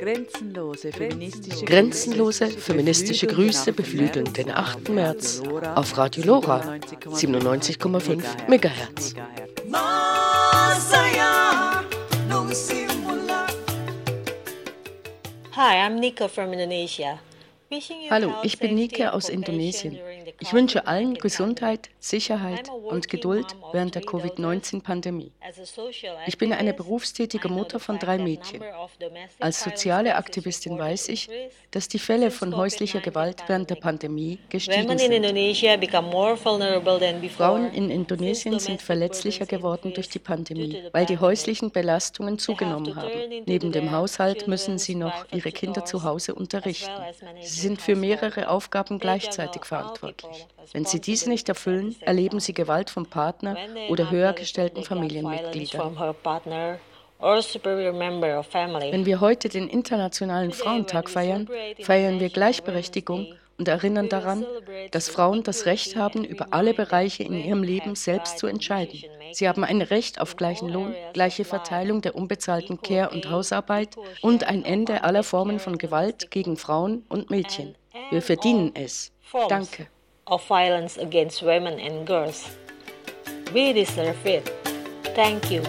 Grenzenlose feministische, Grenzenlose feministische Grüße beflügeln den 8. März auf Radio Lora 97,5 MHz. Hi, I'm Nika from Indonesia. Hallo, ich bin Nike aus Indonesien. Ich wünsche allen Gesundheit, Sicherheit und Geduld während der Covid-19-Pandemie. Ich bin eine berufstätige Mutter von drei Mädchen. Als soziale Aktivistin weiß ich, dass die Fälle von häuslicher Gewalt während der Pandemie gestiegen sind. Frauen in Indonesien sind verletzlicher geworden durch die Pandemie, weil die häuslichen Belastungen zugenommen haben. Neben dem Haushalt müssen sie noch ihre Kinder zu Hause unterrichten. Sie sind für mehrere Aufgaben gleichzeitig verantwortlich. Wenn Sie diese nicht erfüllen, erleben Sie Gewalt vom Partner oder höher gestellten Familienmitgliedern. Wenn wir heute den Internationalen Frauentag feiern, feiern wir Gleichberechtigung und erinnern daran, dass Frauen das Recht haben, über alle Bereiche in ihrem Leben selbst zu entscheiden. Sie haben ein Recht auf gleichen Lohn, gleiche Verteilung der unbezahlten Care- und Hausarbeit und ein Ende aller Formen von Gewalt gegen Frauen und Mädchen. Wir verdienen es. Danke. We deserve it. Thank you.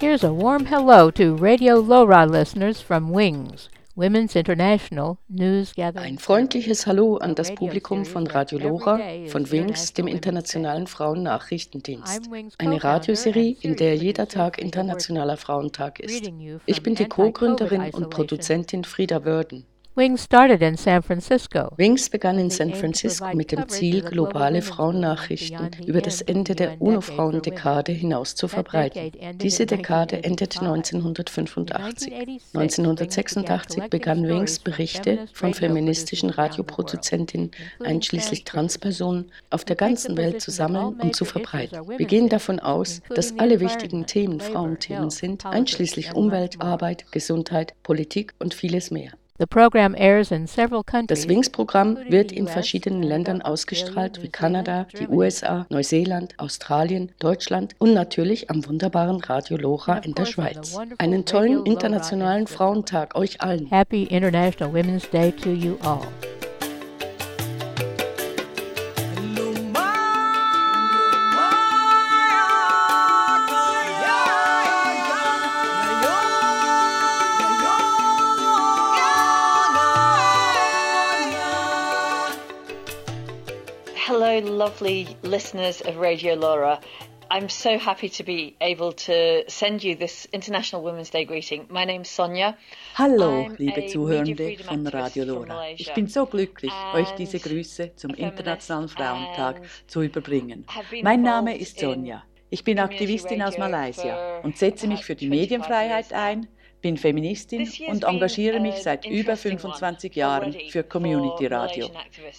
Here's a warm hello to Radio LoRa listeners from Wings, Women's International News Gathering. Ein freundliches Hallo an das Publikum von Radio LoRa von Wings, dem internationalen Frauennachrichtendienst. Eine Radioserie, in der jeder Tag internationaler Frauentag ist. Ich bin die Co-Gründerin und Produzentin Frieda Wörden. Wings started in San Francisco. Wings begann in San Francisco mit dem Ziel, globale Frauennachrichten über das Ende der UNO-Frauendekade hinaus zu verbreiten. Diese Dekade endete 1985. 1986 begann Wings Berichte von feministischen Radioproduzentinnen, einschließlich Transpersonen, auf der ganzen Welt zu sammeln und zu verbreiten. Wir gehen davon aus, dass alle wichtigen Themen Frauenthemen sind, einschließlich Umwelt, Arbeit, Gesundheit, Politik und vieles mehr. Das Wings-Programm wird in verschiedenen Ländern ausgestrahlt, wie Kanada, die USA, Neuseeland, Australien, Deutschland und natürlich am wunderbaren Radio Lora in der Schweiz. Einen tollen internationalen Frauentag euch allen. Happy International Women's Day to you all. Lovely listeners of Radio Laura. I'm so happy to be able to send you this International Women's Day greeting. My name's Sonja. Hallo, liebe Zuhörende von Radio Lora. Ich bin so glücklich, euch diese Grüße zum Internationalen Frauentag zu überbringen. Mein Name ist Sonja. Ich bin Aktivistin aus Malaysia und setze mich für die Medienfreiheit ein, bin Feministin und engagiere mich seit über 25 Jahren für Community Radio.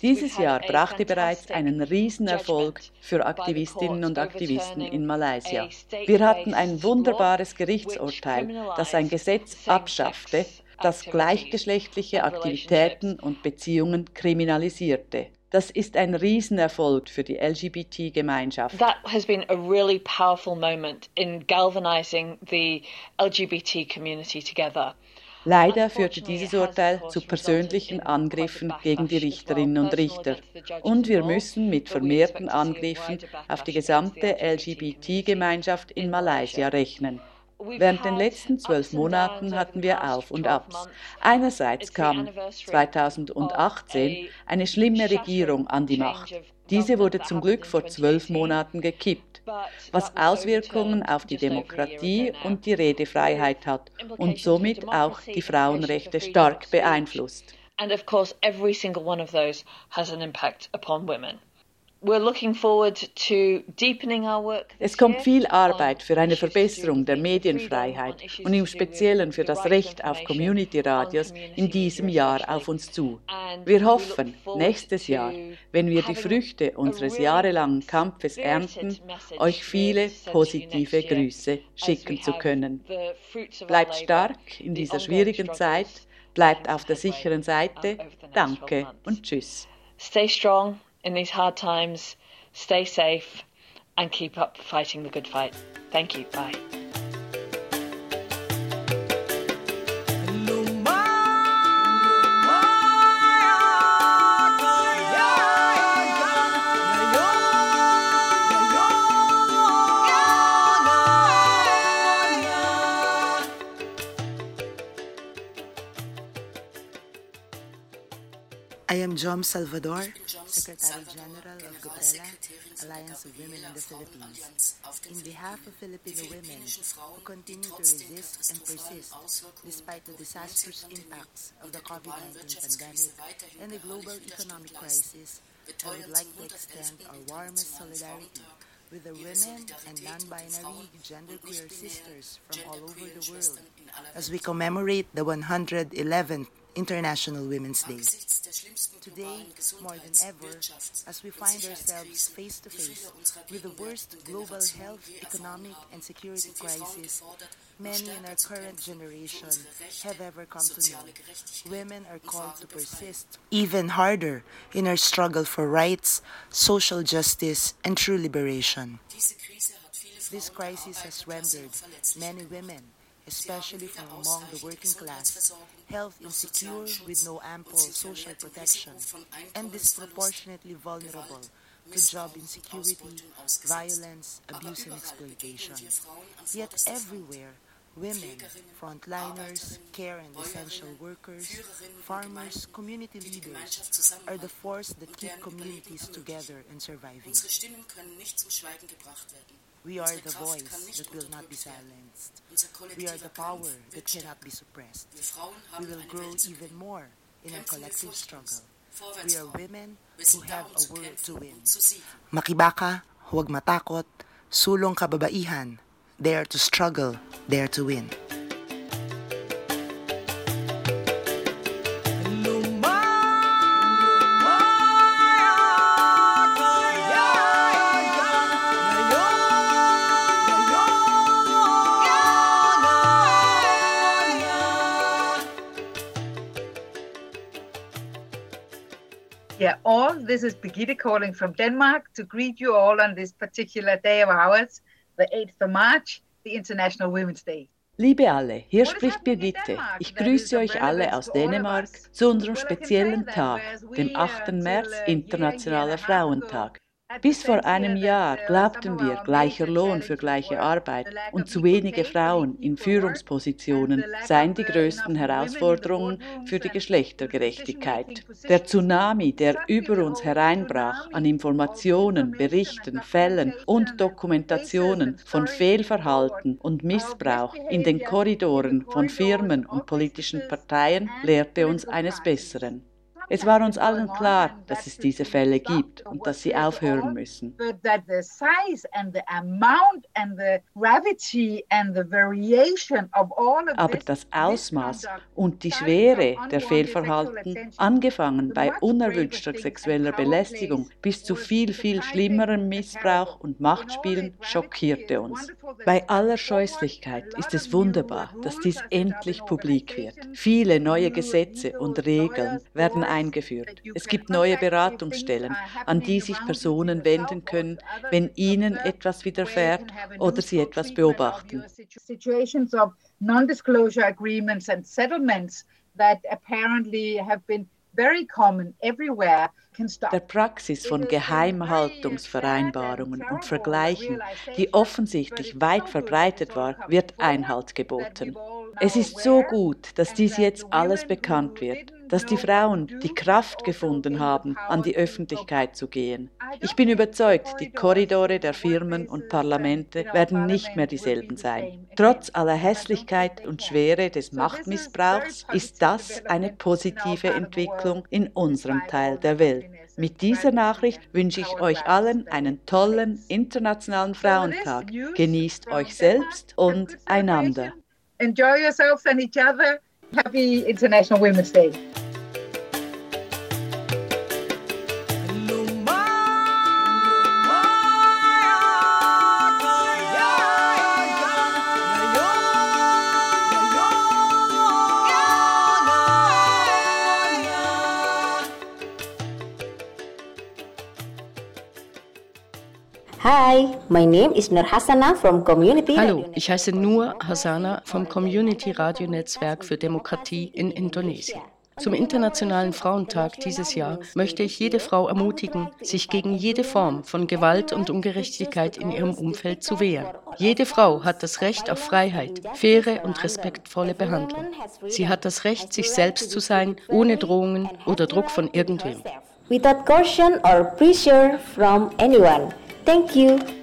Dieses Jahr brachte bereits einen Riesenerfolg für Aktivistinnen und Aktivisten in Malaysia. Wir hatten ein wunderbares Gerichtsurteil, das ein Gesetz abschaffte, das gleichgeschlechtliche Aktivitäten und Beziehungen kriminalisierte. Das ist ein Riesenerfolg für die LGBT-Gemeinschaft. That has been a really powerful moment in galvanizing the LGBT community together. Leider führte dieses Urteil zu persönlichen Angriffen gegen die Richterinnen und Richter. Und wir müssen mit vermehrten Angriffen auf die gesamte LGBT-Gemeinschaft in Malaysia rechnen. Während den letzten zwölf Monaten hatten wir Auf und Abs. Einerseits kam 2018 eine schlimme Regierung an die Macht. Diese wurde zum Glück vor zwölf Monaten gekippt, was Auswirkungen auf die Demokratie und die Redefreiheit hat und somit auch die Frauenrechte stark beeinflusst. And of course, every single one of those has an impact upon women. Es kommt viel Arbeit für eine Verbesserung der Medienfreiheit und im Speziellen für das Recht auf Community-Radios in diesem Jahr auf uns zu. Wir hoffen, nächstes Jahr, wenn wir die Früchte unseres jahrelangen Kampfes ernten, euch viele positive Grüße schicken zu können. Bleibt stark in dieser schwierigen Zeit, bleibt auf der sicheren Seite. Danke und tschüss. Stay strong in these hard times. Stay safe and keep up fighting the good fight. Thank you. Bye. Jom Salvador, Secretary General of GOPRELA, Alliance of Women in the Philippines. In behalf of Filipino women who continue to resist and persist despite the disastrous impacts of the COVID-19 pandemic and the global economic crisis, I would like to extend our warmest solidarity with the women and non-binary genderqueer sisters from all over the world as we commemorate the 111th International Women's Day. Today, more than ever, as we find ourselves face to face with the worst global health, economic, and security crisis many in our current generation have ever come to know, women are called to persist even harder in our struggle for rights, social justice, and true liberation. This crisis has rendered many women especially from among the working class, health insecure with no ample social protection, and disproportionately vulnerable to job insecurity, violence, abuse, and exploitation. Yet everywhere, women, frontliners, care and essential workers, farmers, community leaders are the force that keep communities together and surviving. We are the voice that will not be silenced. We are the power that cannot be suppressed. We will grow even more in our collective struggle. We are women who have a world to win. Makibaka, huwag matakot, sulong kababaihan, dare to struggle, dare to win. All this is Birgitte calling from Denmark to greet you all on this particular day of ours, the 8th of March, the International Women's Day. Liebe alle, hier spricht Birgitte. Ich grüße euch alle aus Dänemark zu unserem speziellen Tag, dem 8. März, Internationaler Frauentag. Bis vor einem Jahr glaubten wir, gleicher Lohn für gleiche Arbeit und zu wenige Frauen in Führungspositionen seien die größten Herausforderungen für die Geschlechtergerechtigkeit. Der Tsunami, der über uns hereinbrach an Informationen, Berichten, Fällen und Dokumentationen von Fehlverhalten und Missbrauch in den Korridoren von Firmen und politischen Parteien, lehrte uns eines Besseren. Es war uns allen klar, dass es diese Fälle gibt und dass sie aufhören müssen. Aber das Ausmaß und die Schwere der Fehlverhalten, angefangen bei unerwünschter sexueller Belästigung bis zu viel, viel schlimmerem Missbrauch und Machtspielen, schockierte uns. Bei aller Scheußlichkeit ist es wunderbar, dass dies endlich publik wird. Viele neue Gesetze und Regeln werden eingeführt. Es gibt neue Beratungsstellen, an die sich Personen wenden können, wenn ihnen etwas widerfährt oder sie etwas beobachten. Situations of non-disclosure agreements and settlements that apparently have been very common everywhere der Praxis von Geheimhaltungsvereinbarungen und Vergleichen, die offensichtlich weit verbreitet war, wird Einhalt geboten. Es ist so gut, dass dies jetzt alles bekannt wird dass die Frauen die Kraft gefunden haben, an die Öffentlichkeit zu gehen. Ich bin überzeugt, die Korridore der Firmen und Parlamente werden nicht mehr dieselben sein. Trotz aller Hässlichkeit und Schwere des Machtmissbrauchs ist das eine positive Entwicklung in unserem Teil der Welt. Mit dieser Nachricht wünsche ich euch allen einen tollen Internationalen Frauentag. Genießt euch selbst und einander. Enjoy yourselves and each other. Happy International Women's Day. Hi, my name is Nur Hassana from Community Hallo, ich heiße Nur Hassana vom Community Radio Netzwerk für Demokratie in Indonesien. Zum Internationalen Frauentag dieses Jahr möchte ich jede Frau ermutigen, sich gegen jede Form von Gewalt und Ungerechtigkeit in ihrem Umfeld zu wehren. Jede Frau hat das Recht auf Freiheit, faire und respektvolle Behandlung. Sie hat das Recht, sich selbst zu sein, ohne Drohungen oder Druck von irgendwem. Without caution or pressure from anyone. Thank you.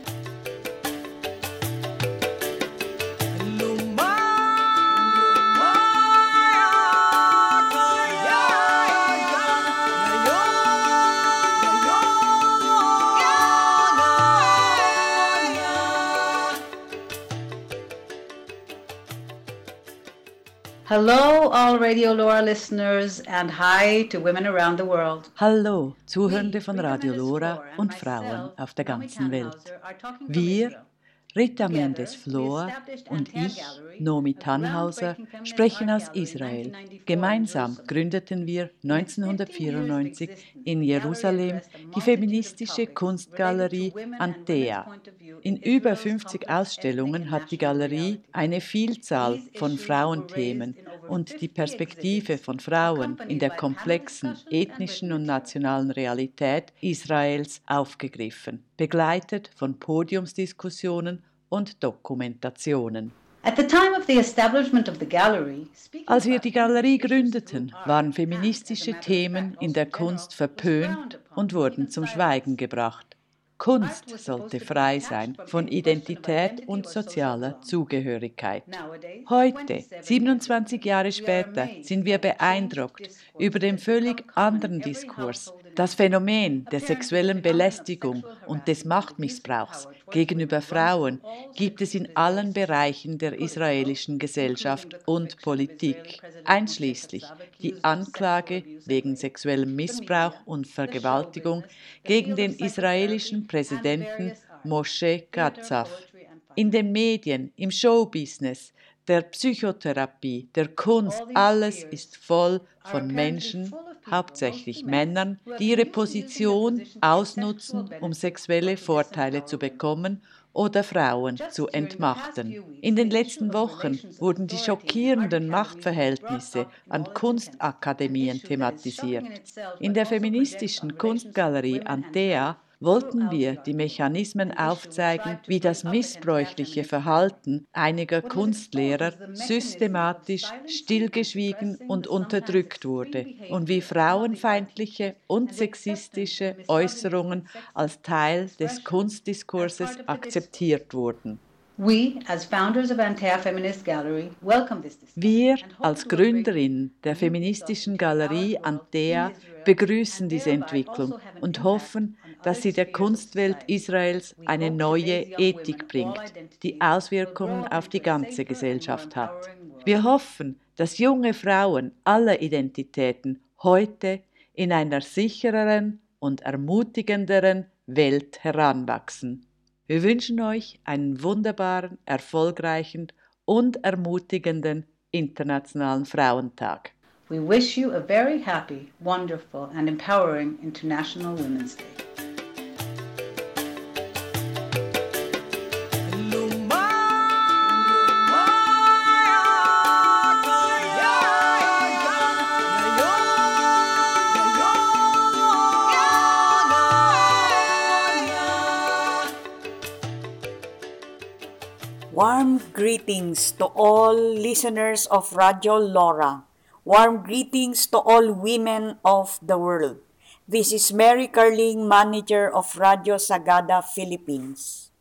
Hello, all Radio Laura listeners, and hi to women around the world. Hallo, Zuhörende von Radio Lora und Frauen auf der ganzen Welt. Wir Rita Mendes Flor und ich, Nomi Tannhauser, sprechen aus Israel. Gemeinsam gründeten wir 1994 in Jerusalem die feministische Kunstgalerie Antea. In über 50 Ausstellungen hat die Galerie eine Vielzahl von Frauenthemen und die Perspektive von Frauen in der komplexen ethnischen und nationalen Realität Israels aufgegriffen, begleitet von Podiumsdiskussionen und Dokumentationen. Als wir die Galerie gründeten, waren feministische Themen in der Kunst verpönt und wurden zum Schweigen gebracht. Kunst sollte frei sein von Identität und sozialer Zugehörigkeit. Heute, 27 Jahre später, sind wir beeindruckt über den völlig anderen Diskurs. Das Phänomen der sexuellen Belästigung und des Machtmissbrauchs gegenüber Frauen gibt es in allen Bereichen der israelischen Gesellschaft und Politik, einschließlich die Anklage wegen sexuellem Missbrauch und Vergewaltigung gegen den israelischen Präsidenten Moshe Katsav. In den Medien, im Showbusiness, der Psychotherapie, der Kunst, alles ist voll von Menschen, hauptsächlich Männern, die ihre Position ausnutzen, um sexuelle Vorteile zu bekommen oder Frauen zu entmachten. In den letzten Wochen wurden die schockierenden Machtverhältnisse an Kunstakademien thematisiert. In der feministischen Kunstgalerie Antea wollten wir die Mechanismen aufzeigen, wie das missbräuchliche Verhalten einiger Kunstlehrer systematisch stillgeschwiegen und unterdrückt wurde und wie frauenfeindliche und sexistische Äußerungen als Teil des Kunstdiskurses akzeptiert wurden. Wir als Gründerin der feministischen Galerie Antea begrüßen diese Entwicklung und hoffen, dass sie der Kunstwelt Israels eine neue Ethik bringt, die Auswirkungen auf die ganze Gesellschaft hat. Wir hoffen, dass junge Frauen aller Identitäten heute in einer sichereren und ermutigenderen Welt heranwachsen. Wir wünschen euch einen wunderbaren, erfolgreichen und ermutigenden Internationalen Frauentag. We wish you a very happy, wonderful and empowering International Women's Day. Warm greetings to all listeners of Radio Laura. Warm greetings to all women of the world. This is Mary Carling, manager of Radio Sagada Philippines.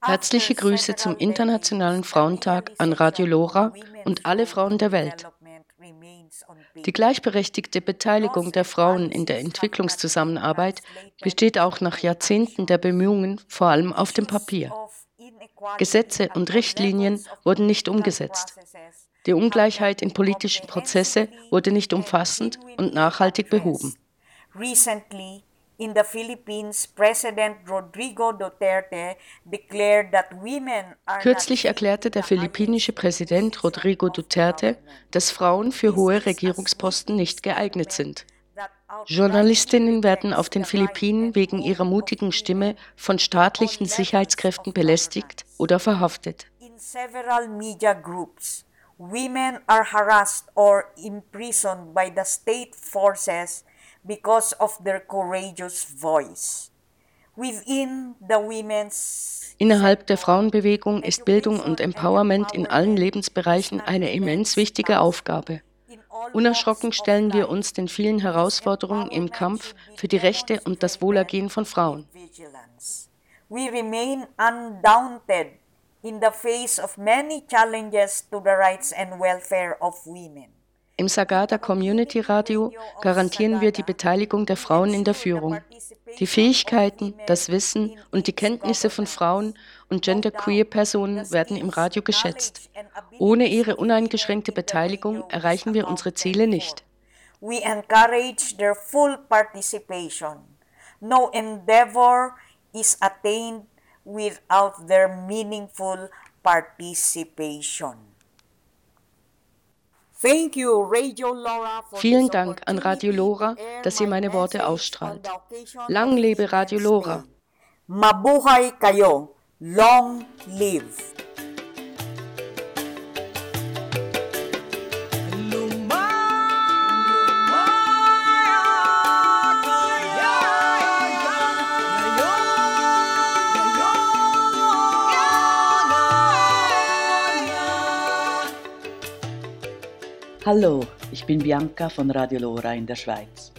Herzliche Grüße zum Internationalen Frauentag an Radio Lora und alle Frauen der Welt. Die gleichberechtigte Beteiligung der Frauen in der Entwicklungszusammenarbeit besteht auch nach Jahrzehnten der Bemühungen vor allem auf dem Papier. Gesetze und Richtlinien wurden nicht umgesetzt. Die Ungleichheit in politischen Prozesse wurde nicht umfassend und nachhaltig behoben. Recently, in the Philippines, President Rodrigo Duterte declared that women are Kürzlich erklärte der philippinische Präsident Rodrigo Duterte, dass Frauen für hohe Regierungsposten nicht geeignet sind. Journalistinnen werden auf den Philippinen wegen ihrer mutigen Stimme von staatlichen Sicherheitskräften belästigt oder verhaftet. Women are harassed or imprisoned by the state forces because of their courageous voice. Within the women's Innerhalb der Frauenbewegung ist Bildung und Empowerment in allen Lebensbereichen eine immens wichtige Aufgabe. Unerschrocken stellen wir uns den vielen Herausforderungen im Kampf für die Rechte und das Wohlergehen von Frauen. We remain undaunted in the face of many challenges to the rights and welfare of women. Im Sagada Community Radio garantieren wir die Beteiligung der Frauen in der Führung. Die Fähigkeiten, das Wissen und die Kenntnisse von Frauen und genderqueer Personen werden im Radio geschätzt. Ohne ihre uneingeschränkte Beteiligung erreichen wir unsere Ziele nicht. We encourage their full participation. No endeavor is attained without their meaningful participation. Vielen Dank an Radio Lora, dass ihr meine Worte ausstrahlt. Lang lebe Radio Lora. Mabuhay kayo. Long live. Hallo, ich bin Bianca von Radio Lora in der Schweiz.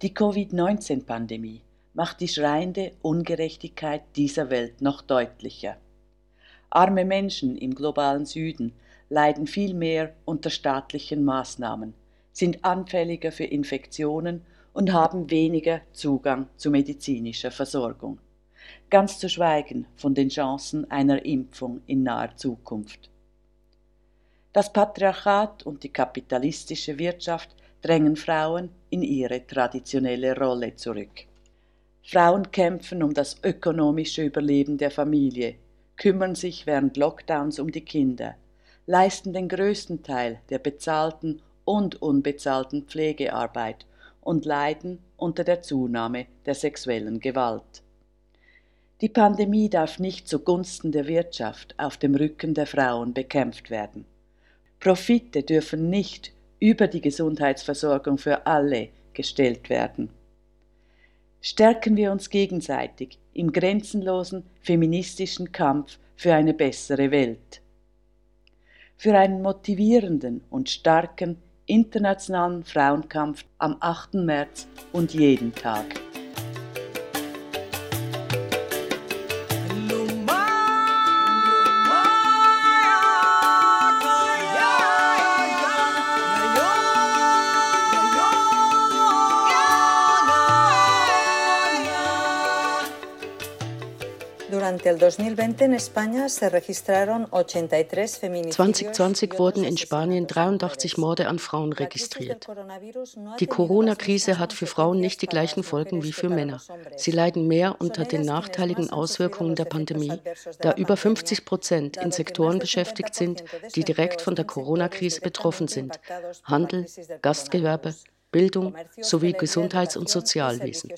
Die Covid-19-Pandemie macht die schreiende Ungerechtigkeit dieser Welt noch deutlicher. Arme Menschen im globalen Süden leiden viel mehr unter staatlichen Maßnahmen, sind anfälliger für Infektionen und haben weniger Zugang zu medizinischer Versorgung. Ganz zu schweigen von den Chancen einer Impfung in naher Zukunft. Das Patriarchat und die kapitalistische Wirtschaft drängen Frauen in ihre traditionelle Rolle zurück. Frauen kämpfen um das ökonomische Überleben der Familie, kümmern sich während Lockdowns um die Kinder, leisten den größten Teil der bezahlten und unbezahlten Pflegearbeit und leiden unter der Zunahme der sexuellen Gewalt. Die Pandemie darf nicht zugunsten der Wirtschaft auf dem Rücken der Frauen bekämpft werden. Profite dürfen nicht über die Gesundheitsversorgung für alle gestellt werden. Stärken wir uns gegenseitig im grenzenlosen feministischen Kampf für eine bessere Welt. Für einen motivierenden und starken internationalen Frauenkampf am 8. März und jeden Tag. 2020 en España se registraron 83 feminicidios. 2020 wurden in Spanien 83 Morde an Frauen registriert. Die Corona-Krise hat für Frauen nicht die gleichen Folgen wie für Männer. Sie leiden mehr unter den nachteiligen Auswirkungen der Pandemie, da über 50 Prozent in Sektoren beschäftigt sind, die direkt von der Corona-Krise betroffen sind. Handel, Gastgewerbe, Bildung sowie Gesundheits- und Sozialwesen.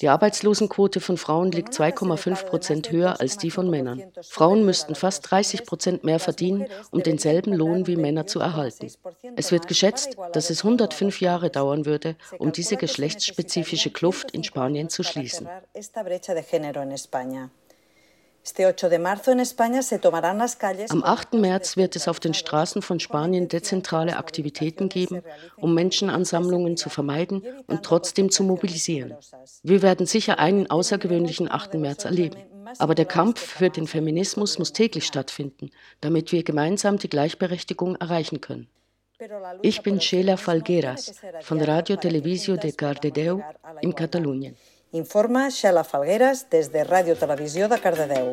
Die Arbeitslosenquote von Frauen liegt 2,5 Prozent höher als die von Männern. Frauen müssten fast 30 Prozent mehr verdienen, um denselben Lohn wie Männer zu erhalten. Es wird geschätzt, dass es 105 Jahre dauern würde, um diese geschlechtsspezifische Kluft in Spanien zu schließen. Am 8. März wird es auf den Straßen von Spanien dezentrale Aktivitäten geben, um Menschenansammlungen zu vermeiden und trotzdem zu mobilisieren. Wir werden sicher einen außergewöhnlichen 8. März erleben. Aber der Kampf für den Feminismus muss täglich stattfinden, damit wir gemeinsam die Gleichberechtigung erreichen können. Ich bin Sheila Falgueras von Radio Televisio de Cardedeu in Katalonien. Informa Sheila Falgueras desde Radio Televisió de Cardedeu.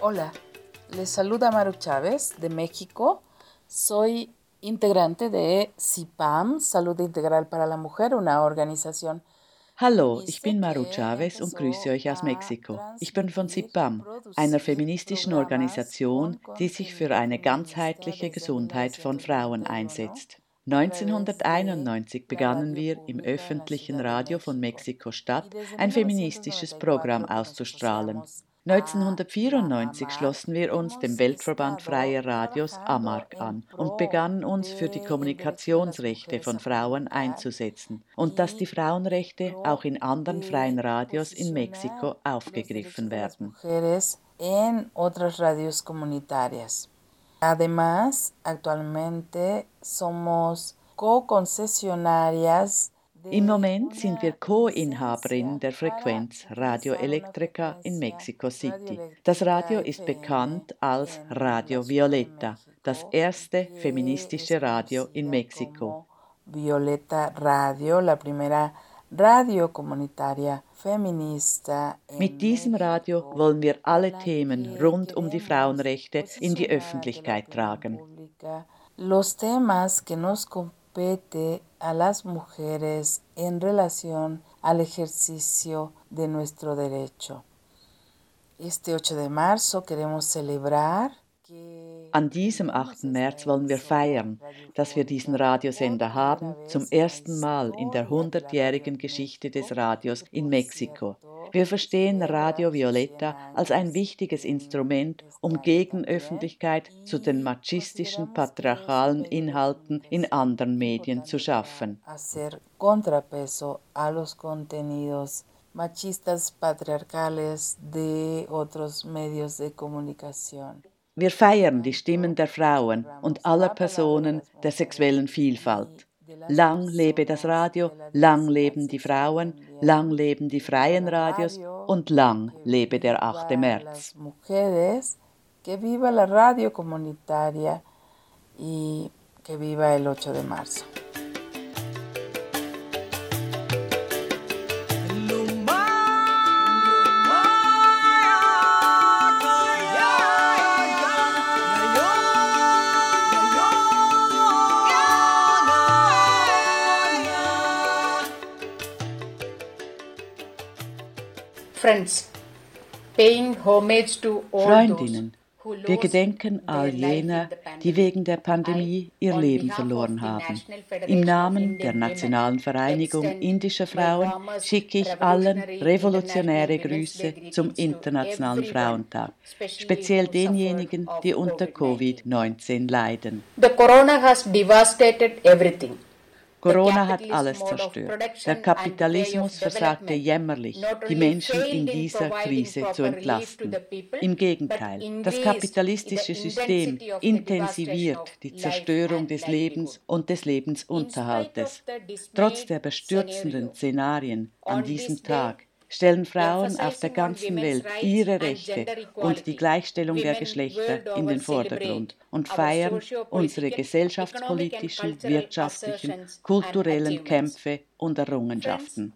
Hola, les saluda Maru Chávez de México. Soy integrante de CIPAM, Salud Integral para la Mujer, una organización Hallo, ich bin Maru Chavez und grüße euch aus Mexiko. Ich bin von CIPAM, einer feministischen Organisation, die sich für eine ganzheitliche Gesundheit von Frauen einsetzt. 1991 begannen wir im öffentlichen Radio von Mexiko-Stadt ein feministisches Programm auszustrahlen. 1994 schlossen wir uns dem Weltverband Freier Radios AMARC an und begannen uns für die Kommunikationsrechte von Frauen einzusetzen und dass die Frauenrechte auch in anderen freien Radios in Mexiko aufgegriffen werden. Además, actualmente somos co-concesionarias im Moment sind wir Co-Inhaberin der Frequenz Radio Electrica in Mexico City. Das Radio ist bekannt als Radio Violeta, das erste feministische Radio in Mexiko. Violeta Radio, la primera Radio Comunitaria Feminista. Mit diesem Radio wollen wir alle Themen rund um die Frauenrechte in die Öffentlichkeit tragen. Los temas que nos compete a las mujeres en relación al ejercicio de nuestro derecho. Este 8 de marzo queremos celebrar An diesem 8. März wollen wir feiern, dass wir diesen Radiosender haben, zum ersten Mal in der 100-jährigen Geschichte des Radios in Mexiko. Wir verstehen Radio Violetta als ein wichtiges Instrument, um Gegenöffentlichkeit zu den machistischen, patriarchalen Inhalten in anderen Medien zu schaffen. machistas patriarcales de otros medios de comunicación. Wir feiern die Stimmen der Frauen und aller Personen der sexuellen Vielfalt. Lang lebe das Radio, lang leben die Frauen, lang leben die freien Radios und lang lebe der 8. März. Que viva la radio comunitaria y que viva el 8 de marzo. Freundinnen, wir gedenken all jener, die wegen der Pandemie ihr Leben verloren haben. Im Namen der Nationalen Vereinigung indischer Frauen schicke ich allen revolutionäre Grüße zum Internationalen Frauentag, speziell denjenigen, die unter Covid-19 leiden. The corona has devastated everything. Corona hat alles zerstört. Der Kapitalismus versagte jämmerlich, die Menschen in dieser Krise zu entlasten. Im Gegenteil, das kapitalistische System intensiviert die Zerstörung des Lebens und des Lebensunterhaltes. Trotz der bestürzenden Szenarien an diesem Tag stellen Frauen auf der ganzen Welt ihre Rechte und die Gleichstellung der Geschlechter in den Vordergrund und feiern unsere gesellschaftspolitischen, wirtschaftlichen, kulturellen Kämpfe und Errungenschaften.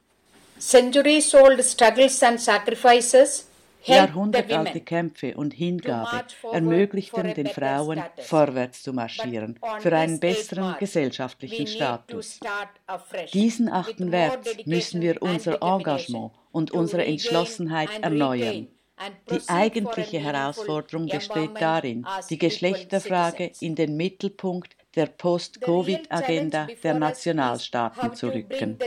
Centuries-old struggles and sacrifices Jahrhundertalte Kämpfe und Hingabe ermöglichten den Frauen, vorwärts zu marschieren, für einen besseren gesellschaftlichen Status. Diesen 8. März müssen wir unser Engagement und unsere Entschlossenheit erneuern. Die eigentliche Herausforderung besteht darin, die Geschlechterfrage in den Mittelpunkt der Post-Covid-Agenda der Nationalstaaten zu rücken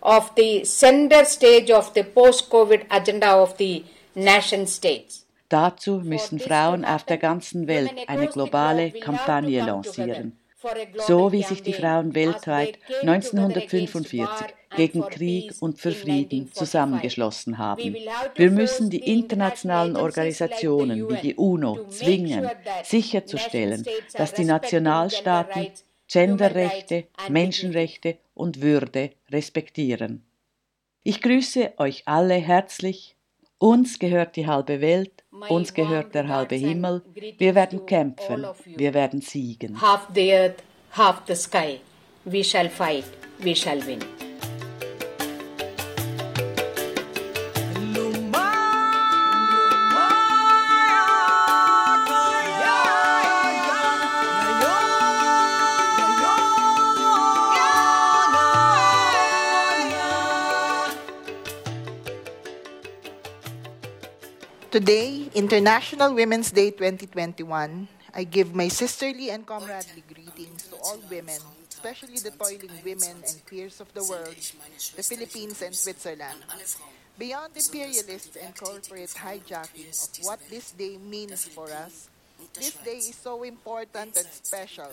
of the center stage of the post-COVID agenda of the nation states. Dazu müssen Frauen auf der ganzen Welt eine globale Kampagne lancieren. so wie sich die Frauen weltweit 1945 gegen Krieg und für Frieden zusammengeschlossen haben. Wir müssen die internationalen Organisationen wie die UNO zwingen, sicherzustellen, dass die Nationalstaaten Genderrechte, Menschenrechte und Würde respektieren. Ich grüße euch alle herzlich. Uns gehört die halbe Welt, uns gehört der halbe Himmel. Wir werden kämpfen, wir werden siegen. Half the earth, half the sky. We shall fight, we shall win. Today, International Women's Day 2021, I give my sisterly and comradely greetings to all women, especially the toiling women and queers of the world, the Philippines and Switzerland. Beyond imperialist and corporate hijacking of what this day means for us, this day is so important and special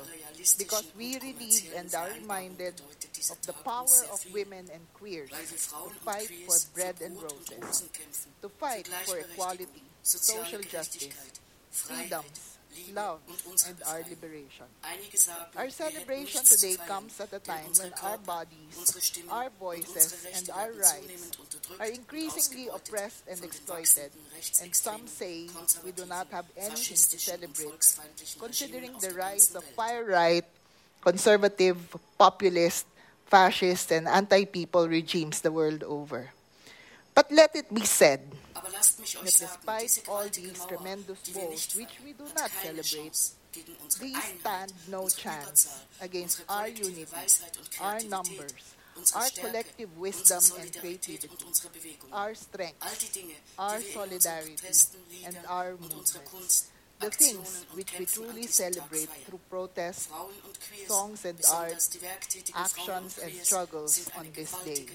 because we relieve and are reminded of the power of women and queers to fight for bread and roses, to fight for equality, social justice, freedoms, love, and our liberation. Our celebration today comes at a time when our bodies, our voices, and our rights are increasingly oppressed and exploited, and some say we do not have anything to celebrate, considering the rise of far right, conservative, populist, fascist, and anti people regimes the world over. But let it be said that despite all these tremendous woes, which we do not celebrate, these stand no chance against our unity, our numbers, our collective wisdom and creativity, our strength, our solidarity, and our movement. The things which we truly celebrate through protests, songs and art, actions and struggles on this day.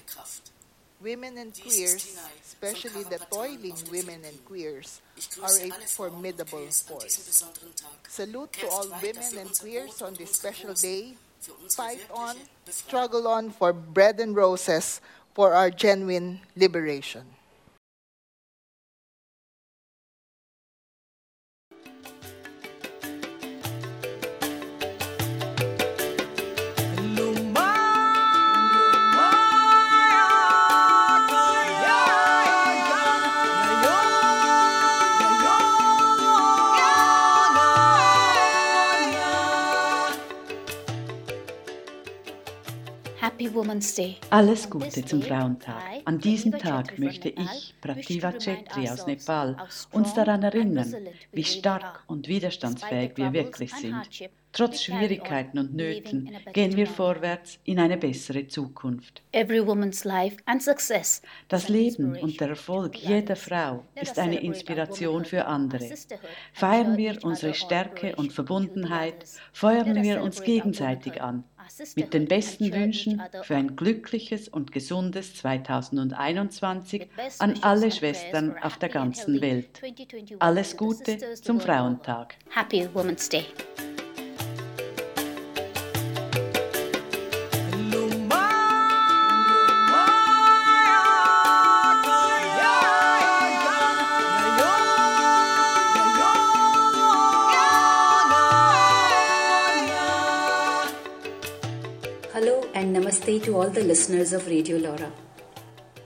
Women and queers, especially the toiling women and queers, are a formidable force. Salute to all women and queers on this special day. Fight on, struggle on for bread and roses for our genuine liberation. Alles Gute zum Frauentag. An diesem Tag möchte ich, Prativa Chetri aus Nepal, uns daran erinnern, wie stark und widerstandsfähig wir wirklich sind. Trotz Schwierigkeiten und Nöten gehen wir vorwärts in eine bessere Zukunft. Das Leben und der Erfolg jeder Frau ist eine Inspiration für andere. Feiern wir unsere Stärke und Verbundenheit, feuern wir uns gegenseitig an mit den besten Wünschen für ein glückliches und gesundes 2021 an alle Schwestern auf der ganzen Welt. Alles Gute zum Frauentag. Happy Women's Day. To all the listeners of Radio Laura.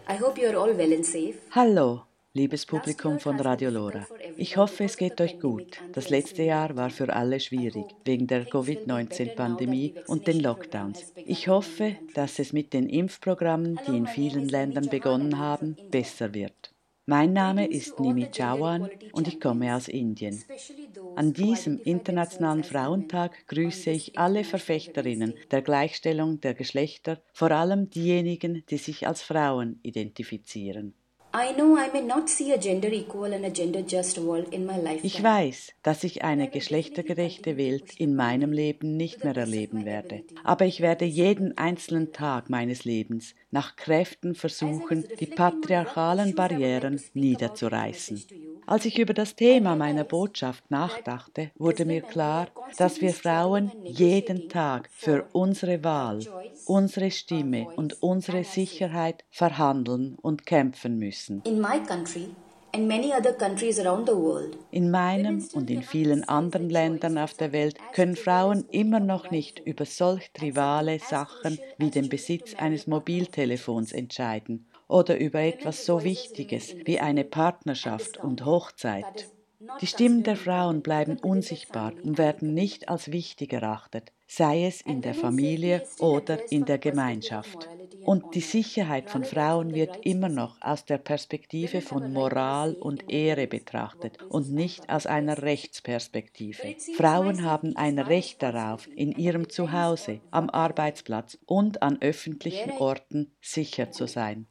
I hope you are all well and safe. Hallo, liebes Publikum von Radio Lora. Ich hoffe, es geht euch gut. Das letzte Jahr war für alle schwierig, wegen der Covid-19-Pandemie und den Lockdowns. Ich hoffe, dass es mit den Impfprogrammen, die in vielen Ländern begonnen haben, besser wird. Mein Name ist Nimi Chawan und ich komme aus Indien. An diesem Internationalen Frauentag grüße ich alle Verfechterinnen der Gleichstellung der Geschlechter, vor allem diejenigen, die sich als Frauen identifizieren. Ich weiß, dass ich eine geschlechtergerechte Welt in meinem Leben nicht mehr erleben werde, aber ich werde jeden einzelnen Tag meines Lebens nach Kräften versuchen, die patriarchalen Barrieren niederzureißen. Als ich über das Thema meiner Botschaft nachdachte, wurde mir klar, dass wir Frauen jeden Tag für unsere Wahl, unsere Stimme und unsere Sicherheit verhandeln und kämpfen müssen. In meinem und in vielen anderen Ländern auf der Welt können Frauen immer noch nicht über solch trivale Sachen wie den Besitz eines Mobiltelefons entscheiden oder über etwas so Wichtiges wie eine Partnerschaft und Hochzeit. Die Stimmen der Frauen bleiben unsichtbar und werden nicht als wichtig erachtet, sei es in der Familie oder in der Gemeinschaft. Und die Sicherheit von Frauen wird immer noch aus der Perspektive von Moral und Ehre betrachtet und nicht aus einer Rechtsperspektive. Frauen haben ein Recht darauf, in ihrem Zuhause, am Arbeitsplatz und an öffentlichen Orten sicher zu sein.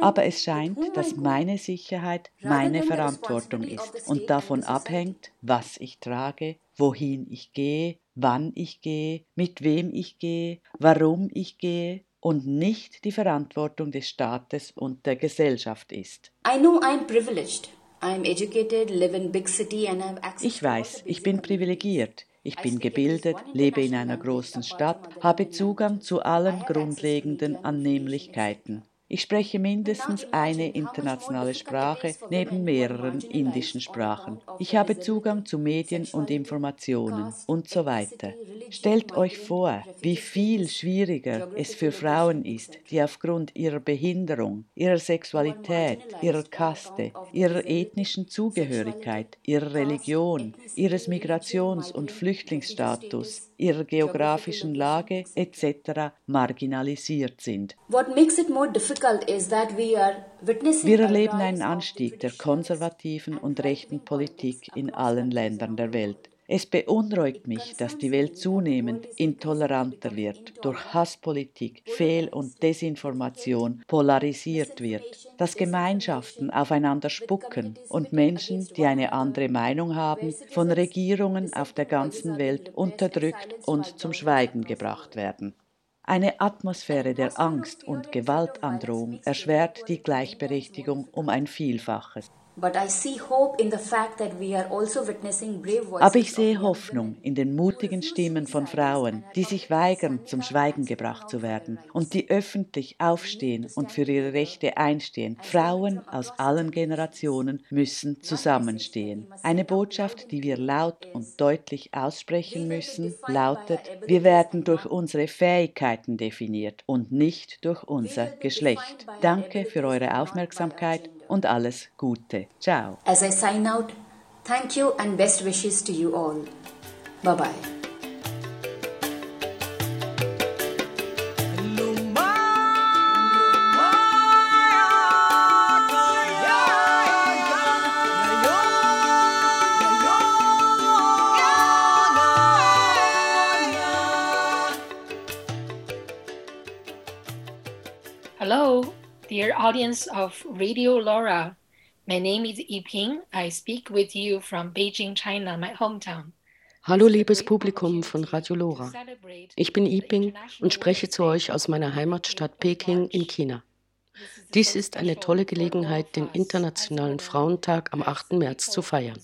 Aber es scheint, dass meine Sicherheit meine Verantwortung ist und davon abhängt, was ich trage, wohin ich gehe, wann ich gehe, mit wem ich gehe, warum ich gehe und nicht die Verantwortung des Staates und der Gesellschaft ist. Ich weiß, ich bin privilegiert. Ich bin gebildet, lebe in einer großen Stadt, habe Zugang zu allen grundlegenden Annehmlichkeiten. Ich spreche mindestens eine internationale Sprache neben mehreren indischen Sprachen. Ich habe Zugang zu Medien und Informationen und so weiter. Stellt euch vor, wie viel schwieriger es für Frauen ist, die aufgrund ihrer Behinderung, ihrer Sexualität, ihrer Kaste, ihrer ethnischen Zugehörigkeit, ihrer Religion, ihres Migrations- und Flüchtlingsstatus, ihrer geografischen Lage etc. marginalisiert sind. Wir erleben einen Anstieg der konservativen und rechten Politik in allen Ländern der Welt. Es beunruhigt mich, dass die Welt zunehmend intoleranter wird, durch Hasspolitik, Fehl- und Desinformation polarisiert wird, dass Gemeinschaften aufeinander spucken und Menschen, die eine andere Meinung haben, von Regierungen auf der ganzen Welt unterdrückt und zum Schweigen gebracht werden. Eine Atmosphäre der Angst und Gewaltandrohung erschwert die Gleichberechtigung um ein Vielfaches. Also Aber ich sehe Hoffnung in den mutigen Stimmen von Frauen, die sich weigern, zum Schweigen gebracht zu werden und die öffentlich aufstehen und für ihre Rechte einstehen. Frauen aus allen Generationen müssen zusammenstehen. Eine Botschaft, die wir laut und deutlich aussprechen müssen, lautet, wir werden durch unsere Fähigkeiten definiert und nicht durch unser Geschlecht. Danke für eure Aufmerksamkeit und alles Gute. Ciao. As I sign out, thank you and best wishes to you all. Bye bye. Audience of Radio Laura, my name is Yiping. I speak with you from Beijing, China, my hometown. Hallo liebes Publikum von Radio Lora. Ich bin Yiping und spreche zu euch aus meiner Heimatstadt Peking in China. Dies ist eine tolle Gelegenheit, den Internationalen Frauentag am 8. März zu feiern.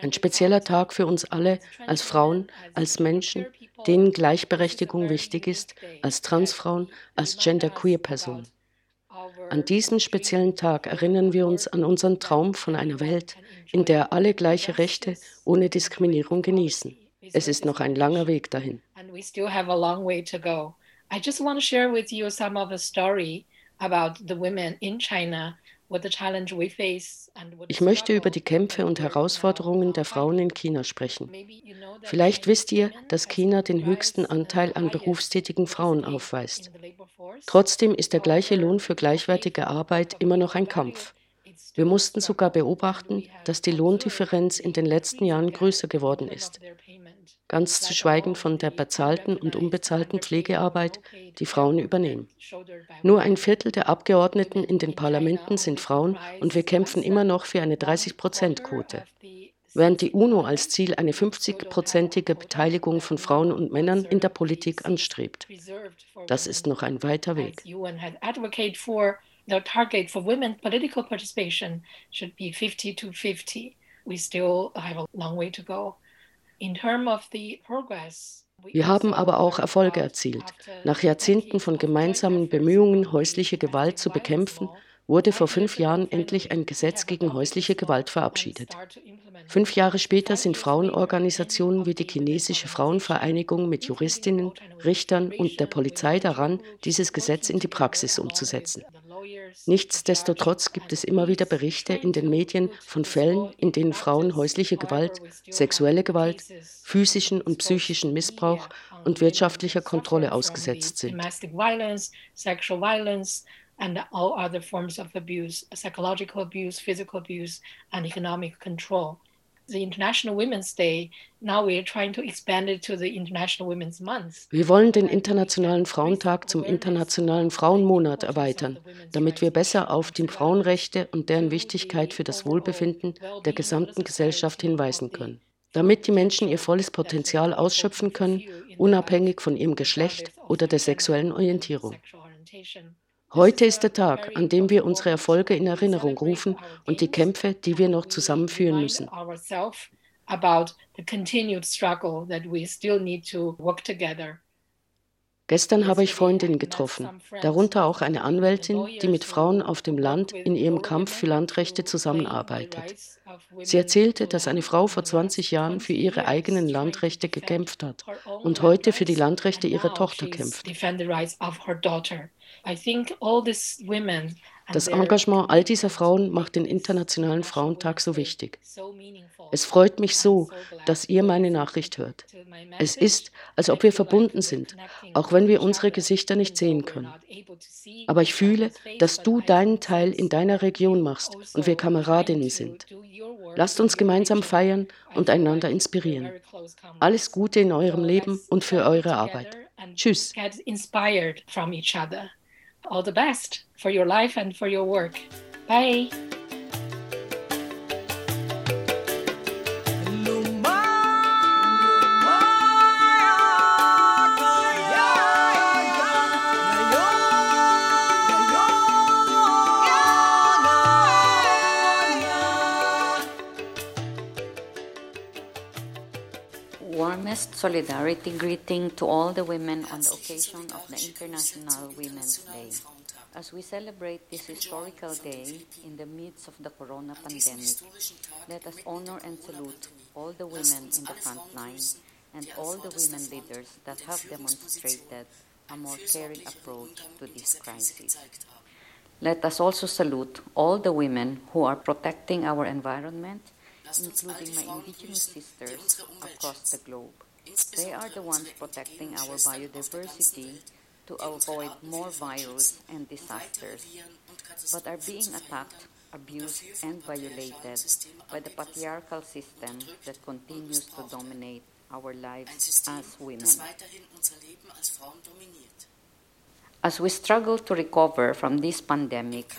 Ein spezieller Tag für uns alle als Frauen, als Menschen, denen Gleichberechtigung wichtig ist, als Transfrauen, als Genderqueer-Personen. An diesem speziellen Tag erinnern wir uns an unseren Traum von einer Welt, in der alle gleiche Rechte ohne Diskriminierung genießen. Es ist noch ein langer Weg dahin. I just want to share with you some of the story about the women in China ich möchte über die Kämpfe und Herausforderungen der Frauen in China sprechen. Vielleicht wisst ihr, dass China den höchsten Anteil an berufstätigen Frauen aufweist. Trotzdem ist der gleiche Lohn für gleichwertige Arbeit immer noch ein Kampf. Wir mussten sogar beobachten, dass die Lohndifferenz in den letzten Jahren größer geworden ist ganz zu schweigen von der bezahlten und unbezahlten Pflegearbeit, die Frauen übernehmen. Nur ein Viertel der Abgeordneten in den Parlamenten sind Frauen und wir kämpfen immer noch für eine 30-Prozent-Quote. Während die UNO als Ziel eine 50-prozentige Beteiligung von Frauen und Männern in der Politik anstrebt. Das ist noch ein weiter Weg. the target for women political participation should be 50 to 50. We still have a long way to go. Wir haben aber auch Erfolge erzielt. Nach Jahrzehnten von gemeinsamen Bemühungen, häusliche Gewalt zu bekämpfen, wurde vor fünf Jahren endlich ein Gesetz gegen häusliche Gewalt verabschiedet. Fünf Jahre später sind Frauenorganisationen wie die chinesische Frauenvereinigung mit Juristinnen, Richtern und der Polizei daran, dieses Gesetz in die Praxis umzusetzen. Nichtsdestotrotz gibt es immer wieder Berichte in den Medien von Fällen, in denen Frauen häusliche Gewalt, sexuelle Gewalt, physischen und psychischen Missbrauch und wirtschaftlicher Kontrolle ausgesetzt sind and all other forms of abuse, psychological abuse, physical abuse, and economic control. The International Women's Day, now we are trying to expand it to the International Women's Month. Wir wollen den Internationalen Frauentag zum Internationalen Frauenmonat erweitern, damit wir besser auf die Frauenrechte und deren Wichtigkeit für das Wohlbefinden der gesamten Gesellschaft hinweisen können. Damit die Menschen ihr volles Potenzial ausschöpfen können, unabhängig von ihrem Geschlecht oder der sexuellen Orientierung. Heute ist der Tag, an dem wir unsere Erfolge in Erinnerung rufen und die Kämpfe, die wir noch zusammenführen müssen. Gestern habe ich Freundinnen getroffen, darunter auch eine Anwältin, die mit Frauen auf dem Land in ihrem Kampf für Landrechte zusammenarbeitet. Sie erzählte, dass eine Frau vor 20 Jahren für ihre eigenen Landrechte gekämpft hat und heute für die Landrechte ihrer Tochter kämpft. Das Engagement all dieser Frauen macht den Internationalen Frauentag so wichtig. Es freut mich so, dass ihr meine Nachricht hört. Es ist, als ob wir verbunden sind, auch wenn wir unsere Gesichter nicht sehen können. Aber ich fühle, dass du deinen Teil in deiner Region machst und wir Kameradinnen sind. Lasst uns gemeinsam feiern und einander inspirieren. Alles Gute in eurem Leben und für eure Arbeit. Tschüss. All the best for your life and for your work. Bye. Solidarity greeting to all the women on the occasion of the International Women's Day. As we celebrate this historical day in the midst of the corona pandemic, let us honor and salute all the women in the front line and all the women leaders that have demonstrated a more caring approach to this crisis. Let us also salute all the women who are protecting our environment including my indigenous sisters across the globe. They are the ones protecting our biodiversity to avoid more virus and disasters, but are being attacked, abused, and violated by the patriarchal system that continues to dominate our lives as women. As we struggle to recover from this pandemic,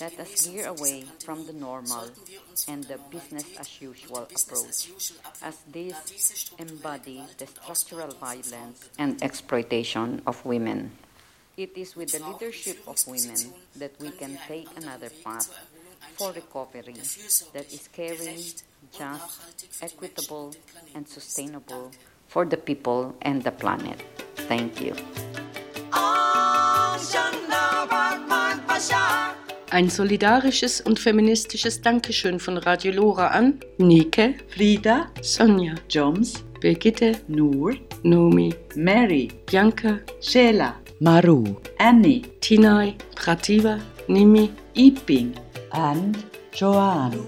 let us veer away from the normal and the business as usual approach, as this embodies the structural violence and exploitation of women. It is with the leadership of women that we can take another path for recovery that is caring, just, equitable, and sustainable for the people and the planet. Thank you. Ein solidarisches und feministisches Dankeschön von Radio Lora an Nike, Frieda, Sonja, Joms, Birgitte, Nur, Nomi, Mary, Bianca, Sheila, Maru, Annie, Tinai, Prativa, Nimi, Iping and Joanne.